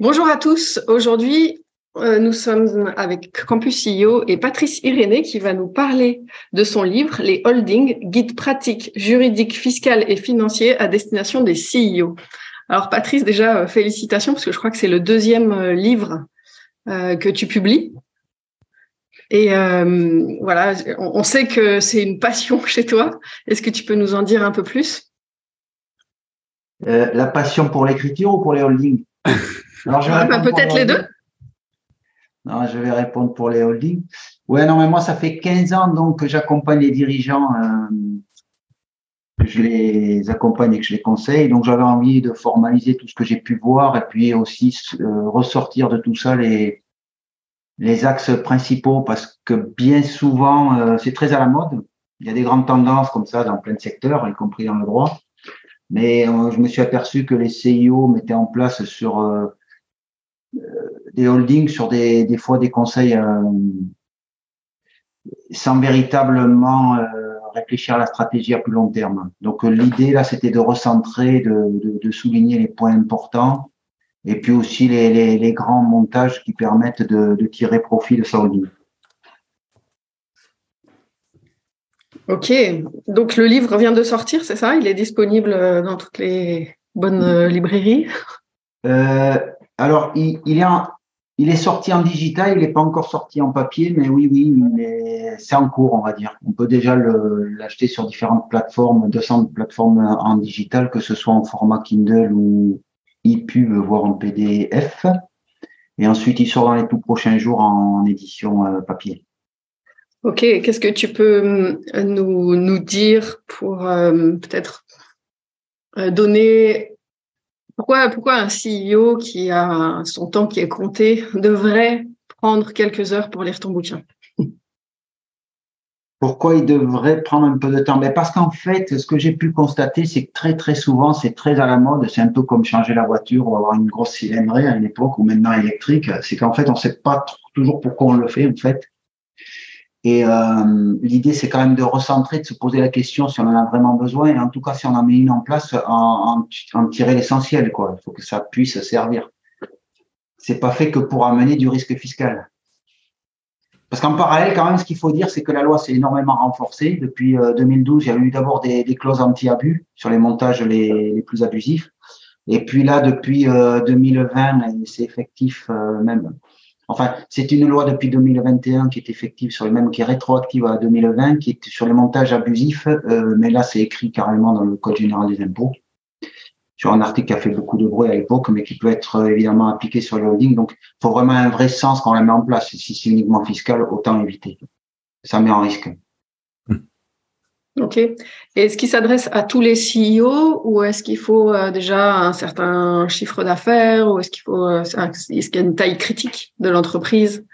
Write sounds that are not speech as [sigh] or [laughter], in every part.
Bonjour à tous. Aujourd'hui, euh, nous sommes avec Campus CEO et Patrice Irénée qui va nous parler de son livre Les Holdings, guide pratique, juridique, fiscal et financier à destination des CEO. Alors Patrice, déjà, euh, félicitations parce que je crois que c'est le deuxième euh, livre que tu publies. Et voilà, on sait que c'est une passion chez toi. Est-ce que tu peux nous en dire un peu plus? La passion pour l'écriture ou pour les holdings? [laughs] Alors, je bah, peut-être les deux. Non, je vais répondre pour les holdings. Ouais, non, mais moi, ça fait 15 ans donc que j'accompagne les dirigeants, euh, que je les accompagne et que je les conseille. Donc, j'avais envie de formaliser tout ce que j'ai pu voir et puis aussi euh, ressortir de tout ça les les axes principaux parce que bien souvent, euh, c'est très à la mode. Il y a des grandes tendances comme ça dans plein de secteurs, y compris dans le droit. Mais je me suis aperçu que les CIO mettaient en place sur des holdings sur des, des fois des conseils euh, sans véritablement euh, réfléchir à la stratégie à plus long terme. Donc euh, l'idée là, c'était de recentrer, de, de, souligner les points importants et puis aussi les, les, les grands montages qui permettent de, de, tirer profit de sa holding. Ok, donc le livre vient de sortir, c'est ça? Il est disponible dans toutes les bonnes librairies? Euh, Alors, il, est sorti en digital, il n'est pas encore sorti en papier, mais oui, oui, c'est en cours, on va dire. On peut déjà l'acheter sur différentes plateformes, 200 plateformes en digital, que ce soit en format Kindle ou e-pub, voire en PDF. Et ensuite, il sort dans les tout prochains jours en édition euh, papier. Ok, qu'est-ce que tu peux euh, nous, nous dire pour euh, peut-être donner pourquoi, un CEO qui a son temps qui est compté devrait prendre quelques heures pour lire ton bouquin? Pourquoi il devrait prendre un peu de temps? Mais Parce qu'en fait, ce que j'ai pu constater, c'est que très très souvent, c'est très à la mode. C'est un peu comme changer la voiture ou avoir une grosse cylindrée à une époque ou maintenant électrique. C'est qu'en fait, on ne sait pas toujours pourquoi on le fait en fait. Et euh, l'idée, c'est quand même de recentrer, de se poser la question si on en a vraiment besoin, et en tout cas, si on en met une en place, en, tirer l'essentiel. Quoi. Il faut que ça puisse servir. C'est pas fait que pour amener du risque fiscal. Parce qu'en parallèle, quand même, ce qu'il faut dire, c'est que la loi s'est énormément renforcée. Depuis 2012, euh, il y a eu d'abord des, clauses anti-abus sur les montages les, plus abusifs. Et puis là, depuis 2020, euh, c'est effectif même Enfin, c'est une loi depuis 2021 qui est effective sur les mêmes, qui est rétroactive à 2020, qui est sur les montages abusifs, euh, mais là, c'est écrit carrément dans le Code général des impôts, sur un article qui a fait beaucoup de bruit à l'époque, mais qui peut être euh, évidemment appliqué sur le holding. Donc, il faut vraiment un vrai sens quand on la met en place. Si c'est uniquement fiscal, autant éviter. Ça met en risque. Ok. Est-ce qu'il s'adresse à tous les CEO ou est-ce qu'il faut euh, déjà un certain chiffre d'affaires ou est-ce qu'il faut euh, est-ce qu'il y a une taille critique de l'entreprise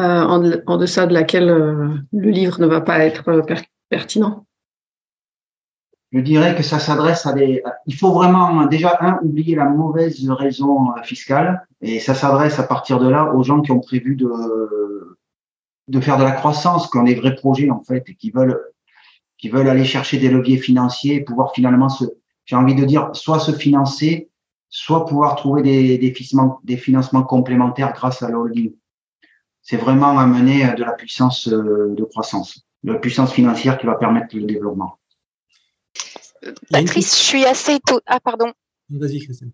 euh, en, deçà de laquelle le livre ne va pas être pertinent? Je dirais que ça s'adresse à des. Il faut vraiment déjà un oublier la mauvaise raison fiscale et ça s'adresse à partir de là aux gens qui ont prévu de faire de la croissance, qui ont des vrais projets en fait et qui veulent qui veulent aller chercher des leviers financiers et pouvoir finalement se, j'ai envie de dire, soit se financer, soit pouvoir trouver des, des, financements, des financements complémentaires grâce à l'holding. C'est vraiment amener de la puissance euh, de croissance, de la puissance financière qui va permettre le développement. Patrice, je suis assez Ah, pardon. Vas-y, Christine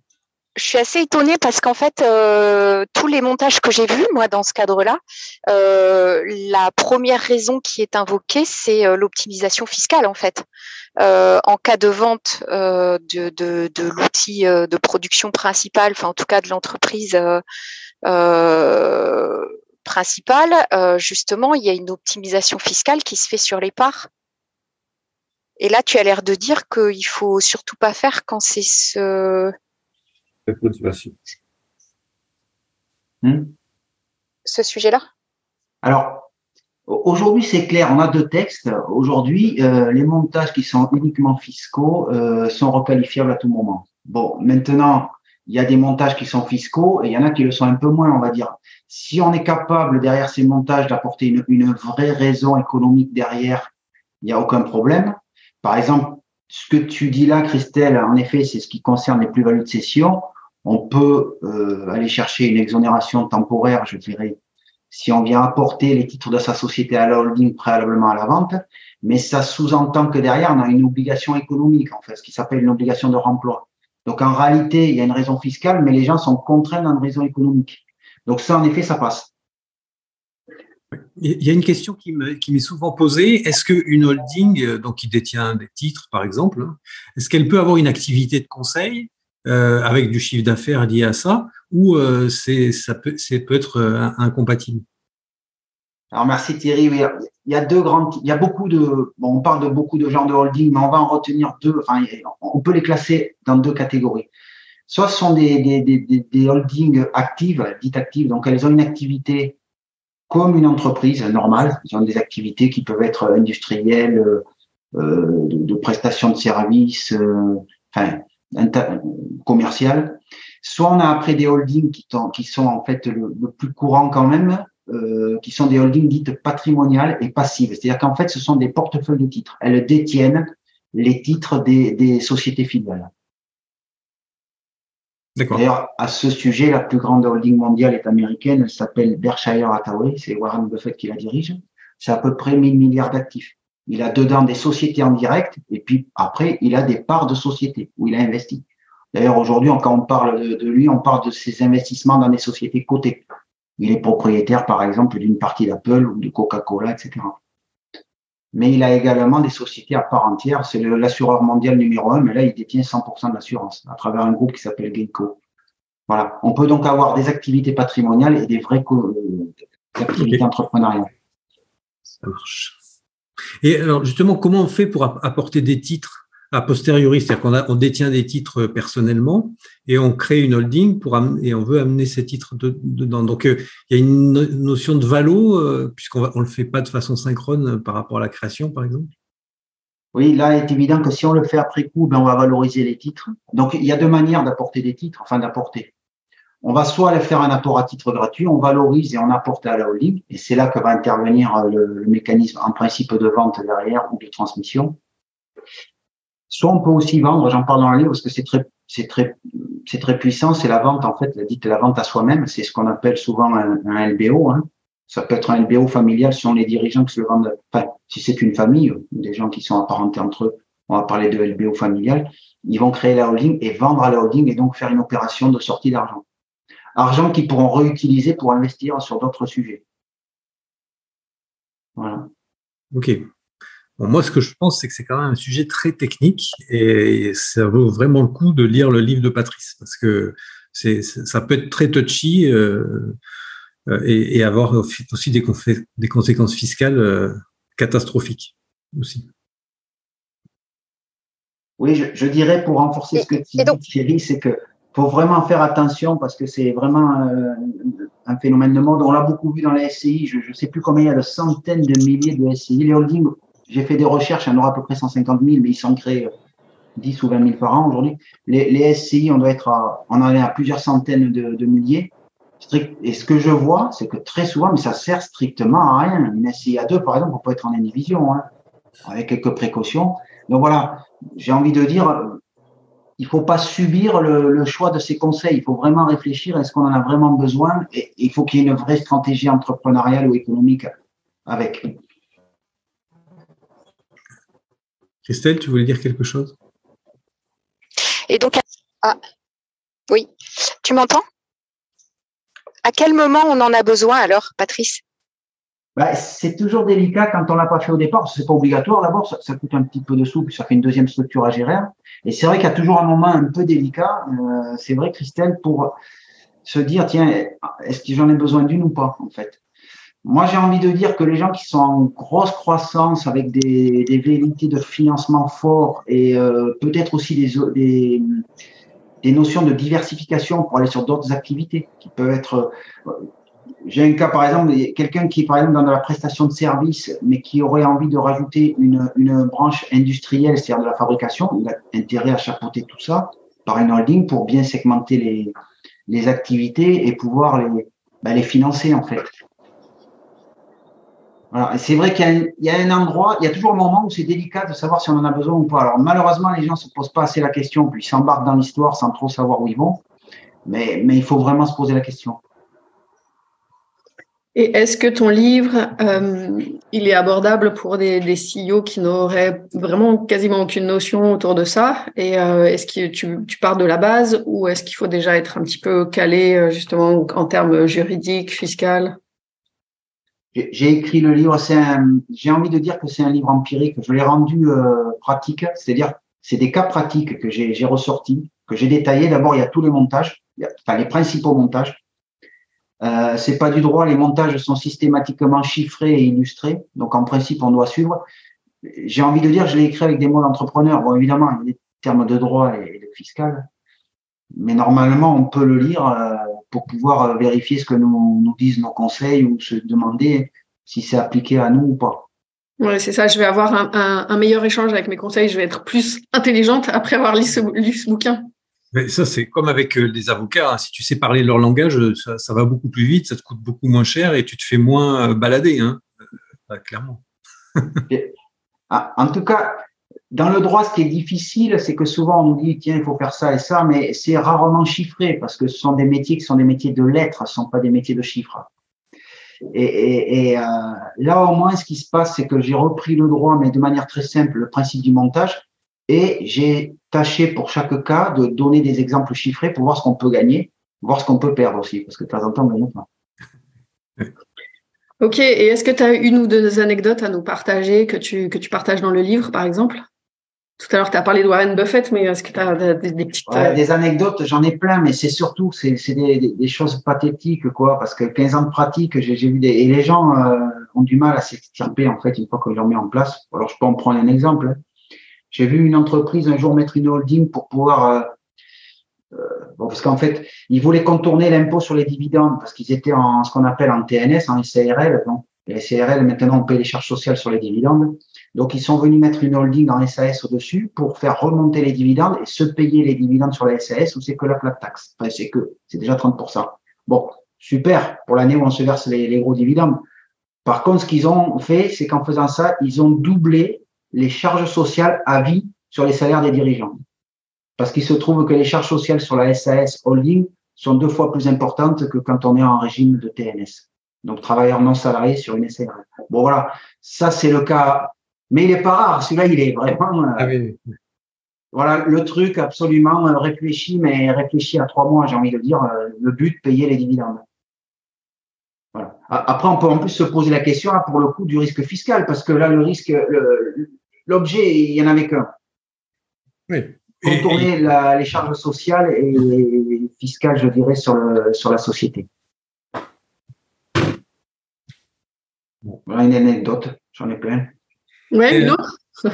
je suis assez étonnée parce qu'en fait, euh, tous les montages que j'ai vus, moi, dans ce cadre-là, euh, la première raison qui est invoquée, c'est euh, l'optimisation fiscale, en fait. en cas de vente de, de, de l'outil de production principal, enfin en tout cas de l'entreprise principale, justement, il y a une optimisation fiscale qui se fait sur les parts. Et là, tu as l'air de dire qu'il faut surtout pas faire quand c'est ce motivation? Hmm? ce sujet-là? Alors, aujourd'hui, c'est clair, on a deux textes. Aujourd'hui, les montages qui sont uniquement fiscaux sont requalifiables à tout moment. Bon, maintenant, il y a des montages qui sont fiscaux et il y en a qui le sont un peu moins, on va dire. Si on est capable derrière ces montages d'apporter une, une, vraie raison économique derrière, il n'y a aucun problème. Par exemple, ce que tu dis là, Christelle, en effet, c'est ce qui concerne les plus-values de cession. On peut euh, aller chercher une exonération temporaire, je dirais, si on vient apporter les titres de sa société à la holding préalablement à la vente, mais ça sous-entend que derrière, on a une obligation économique, en fait, ce qui s'appelle une obligation de remploi. Donc en réalité, il y a une raison fiscale, mais les gens sont contraints dans une raison économique. Donc ça, en effet, ça passe. Il y a une question qui m'est souvent posée. Est-ce qu'une holding, euh, donc qui détient des titres, par exemple, hein, est-ce qu'elle peut avoir une activité de conseil euh, avec du chiffre d'affaires lié à ça, ou euh, ça, peut, être incompatible? Alors merci Thierry. il y a beaucoup de, on parle de beaucoup de genres de holding, mais on va en retenir deux. Enfin, on peut les classer dans deux catégories. Soit ce sont des, des holdings actives, dites actives, donc elles ont une activité comme une entreprise normale. Ils ont des activités qui peuvent être industrielles, euh, de, de, prestations de services, euh, enfin commerciales. Soit on a après des holdings qui, sont en fait le, le plus courant quand même, euh, qui sont des holdings dites patrimoniales et passives. C'est-à-dire qu'en fait, ce sont des portefeuilles de titres. Elles détiennent les titres des, des sociétés filiales. D'ailleurs, à ce sujet, la plus grande holding mondiale est américaine. Elle s'appelle Berkshire Hathaway. C'est Warren Buffett qui la dirige. C'est à peu près 1000 milliards d'actifs. Il a dedans des sociétés en direct et puis après, il a des parts de sociétés où il a investi. D'ailleurs, aujourd'hui, quand on parle de, de lui, on parle de ses investissements dans des sociétés cotées. Il est propriétaire, par exemple, d'une partie d'Apple ou de Coca-Cola, etc. Mais il a également des sociétés à part entière. C'est l'assureur mondial numéro un, mais là, il détient 100% de l'assurance à travers un groupe qui s'appelle Geico. Voilà. On peut donc avoir des activités patrimoniales et des vraies euh, activités entrepreneuriales. Ça marche. Et alors, justement, comment on fait pour apporter des titres a posteriori, c'est-à-dire qu'on on détient des titres personnellement et on crée une holding et on veut amener ces titres dedans. Donc euh, il y a une notion de valo euh, puisqu'on ne le fait pas de façon synchrone par rapport à la création, par exemple? Oui, là, il est évident que si on le fait après coup, ben, on va valoriser les titres. Donc, il y a deux manières d'apporter des titres, enfin d'apporter. On va soit aller faire un apport à titre gratuit, on valorise et on apporte à la holding, et c'est là que va intervenir le mécanisme en principe de vente derrière ou de transmission. Soit on peut aussi vendre, j'en parle dans le livre parce que c'est très, c'est très, c'est très puissant, c'est la vente en fait, la dite la vente à soi-même, c'est ce qu'on appelle souvent un, LBO. Hein. Ça peut être un LBO familial si on les dirigeants qui se le vendent, enfin, si c'est une famille, des gens qui sont apparentés entre eux, on va parler de LBO familial, ils vont créer la holding et vendre à la holding et donc faire une opération de sortie d'argent. Argent qu'ils pourront réutiliser pour investir sur d'autres sujets. Voilà. Ok moi, ce que je pense, c'est que c'est quand même un sujet très technique et ça vaut vraiment le coup de lire le livre de Patrice parce que c'est, ça peut être très touchy euh, euh, et, avoir aussi des, des conséquences fiscales euh, catastrophiques aussi. Oui, je, dirais pour renforcer ce que tu dis, Thierry, c'est que faut vraiment faire attention parce que c'est vraiment un phénomène de mode. On l'a beaucoup vu dans les SCI. Je ne sais plus combien il y a de centaines de milliers de SCI. Les holdings j'ai fait des recherches, il y en aura à peu près 150 000, mais ils sont créés 10 ou 20 000 par an aujourd'hui. Les, SCI, on doit être à, on en est à plusieurs centaines de, milliers. Et ce que je vois, c'est que très souvent, mais ça sert strictement à rien. Une SCI à deux, par exemple, on peut être en indivision, hein, avec quelques précautions. Donc voilà, j'ai envie de dire, il faut pas subir le, choix de ces conseils. Il faut vraiment réfléchir. Est-ce qu'on en a vraiment besoin? Et il faut qu'il y ait une vraie stratégie entrepreneuriale ou économique avec. Christelle, tu voulais dire quelque chose? Et donc, ah, oui, tu m'entends? À quel moment on en a besoin alors, Patrice? Bah, c'est toujours délicat quand on l'a pas fait au départ. C'est pas obligatoire. D'abord, ça, coûte un petit peu de sous, puis ça fait une deuxième structure à gérer. Et c'est vrai qu'il y a toujours un moment un peu délicat. Euh, c'est vrai, Christelle, pour se dire tiens, est-ce que j'en ai besoin d'une ou pas en fait? Moi, j'ai envie de dire que les gens qui sont en grosse croissance avec des, des velléités de financement fort et euh, peut-être aussi des, des, des, notions de diversification pour aller sur d'autres activités qui peuvent être. Euh, j'ai un cas, par exemple, quelqu'un qui est par exemple dans la prestation de service, mais qui aurait envie de rajouter une, une branche industrielle, c'est-à-dire de la fabrication. Il a intérêt à chapeauter tout ça par une holding pour bien segmenter les, les activités et pouvoir les, ben, les financer en fait. Voilà. C'est vrai qu'il y, a un endroit, il y a toujours un moment où c'est délicat de savoir si on en a besoin ou pas. Alors malheureusement, les gens se posent pas assez la question, puis ils s'embarquent dans l'histoire sans trop savoir où ils vont. Mais, il faut vraiment se poser la question. Et est-ce que ton livre, euh, il est abordable pour des, des CEO qui n'auraient vraiment quasiment aucune notion autour de ça? Et euh, est-ce que tu, tu, pars de la base ou est-ce qu'il faut déjà être un petit peu calé euh, justement en termes juridiques, fiscaux J'ai écrit le livre, j'ai envie de dire que c'est un livre empirique. Je l'ai rendu euh, pratique, c'est-à-dire c'est des cas pratiques que j'ai ressortis, que j'ai détaillés. D'abord, il y a tous les montages, enfin les principaux montages. Euh, c'est pas du droit, les montages sont systématiquement chiffrés et illustrés, donc en principe on doit suivre. J'ai envie de dire, je l'ai écrit avec des mots d'entrepreneur. Bon, évidemment, il y a des termes de droit et de fiscal, mais normalement on peut le lire euh, pour pouvoir euh, vérifier ce que nous, nous disent nos conseils ou se demander si c'est appliqué à nous ou pas. Oui, c'est ça. Je vais avoir un, un, un, meilleur échange avec mes conseils. Je vais être plus intelligente après avoir lu ce, lu ce bouquin. Mais ça, c'est comme avec les euh, avocats. Hein. Si tu sais parler leur langage, ça, ça, va beaucoup plus vite, ça te coûte beaucoup moins cher et tu te fais moins euh, balader, hein, clairement. Ah, en tout cas, dans le droit, ce qui est difficile, c'est que souvent on nous dit tiens, il faut faire ça et ça, mais c'est rarement chiffré parce que ce sont des métiers qui sont des métiers de lettres, ce ne sont pas des métiers de chiffres. Et, euh, là, au moins, ce qui se passe, c'est que j'ai repris le droit, mais de manière très simple, le principe du montage, et j'ai tâché pour chaque cas de donner des exemples chiffrés pour voir ce qu'on peut gagner, voir ce qu'on peut perdre aussi, parce que de temps en temps, on gagne pas. [laughs] Ok, et est-ce que tu as une ou deux anecdotes à nous partager que tu, que tu partages dans le livre, par exemple? Tout à l'heure, tu as parlé de Warren Buffett, mais est-ce que tu as des, des petites... Ouais, des anecdotes, j'en ai plein, mais c'est surtout, c'est des, des, choses pathétiques, quoi, parce que 15 ans de pratique, j'ai vu des... Et les gens euh, ont du mal à s'extirper, en fait, une fois que je mis en place. Alors, je peux en prendre un exemple. Hein. J'ai vu une entreprise un jour mettre une holding pour pouvoir, euh, euh, bon, parce qu'en fait, ils voulaient contourner l'impôt sur les dividendes parce qu'ils étaient en ce qu'on appelle en TNS, en SARL. Donc, les SARL, maintenant, on paye les charges sociales sur les dividendes. Donc, ils sont venus mettre une holding en SAS au-dessus pour faire remonter les dividendes et se payer les dividendes sur la SAS où c'est que la plate taxe. Enfin, c'est que, c'est déjà 30%. Bon, super pour l'année où on se verse les gros dividendes. Par contre, ce qu'ils ont fait, c'est qu'en faisant ça, ils ont doublé les charges sociales à vie sur les salaires des dirigeants. Parce qu'il se trouve que les charges sociales sur la SAS holding sont deux fois plus importantes que quand on est en régime de TNS. Donc, travailleurs non salariés sur une SARL. Bon, voilà. Ça, c'est le cas. Mais il est pas rare. Celui-là, il est vraiment. Euh, ah oui. Voilà, le truc absolument euh, réfléchi, mais réfléchi à trois mois, j'ai envie de dire, euh, le but, payer les dividendes. Voilà. Après, on peut en plus se poser la question, là, pour le coup, du risque fiscal, parce que là, le risque, l'objet, il n'y en avait qu'un. Oui. Contourner La, les charges sociales et fiscales, je dirais, sur, le, sur la société. Voilà une anecdote, j'en ai plein. Ouais, une autre [laughs]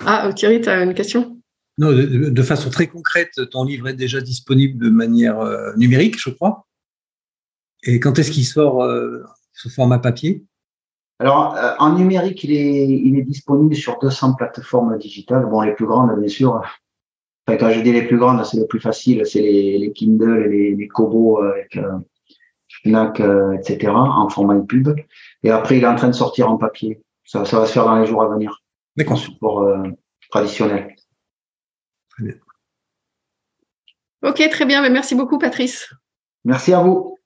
Ah, Thierry, tu as une question? Non, de, de, façon très concrète, ton livre est déjà disponible de manière euh, numérique, je crois. Et quand est-ce qu'il sort euh, sous format papier? Alors, euh, en numérique, il est, il est disponible sur 200 plateformes digitales. Bon, les plus grandes, bien sûr. Enfin, quand je dis les plus grandes, c'est le plus facile, c'est les, les Kindle, les, les Kobo avec euh, Fnac, euh, etc., en format pub. Et après, il est en train de sortir en papier. Ça, ça va se faire dans les jours à venir. D'accord. En support euh, traditionnel. Très bien. Ok, très bien. Mais merci beaucoup, Patrice. Merci à vous.